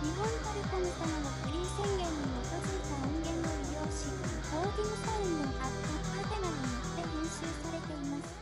日本フルコム様のフリー宣言に基づいた音源を利用し、コーディングサウンドアップハテナによって編集されています。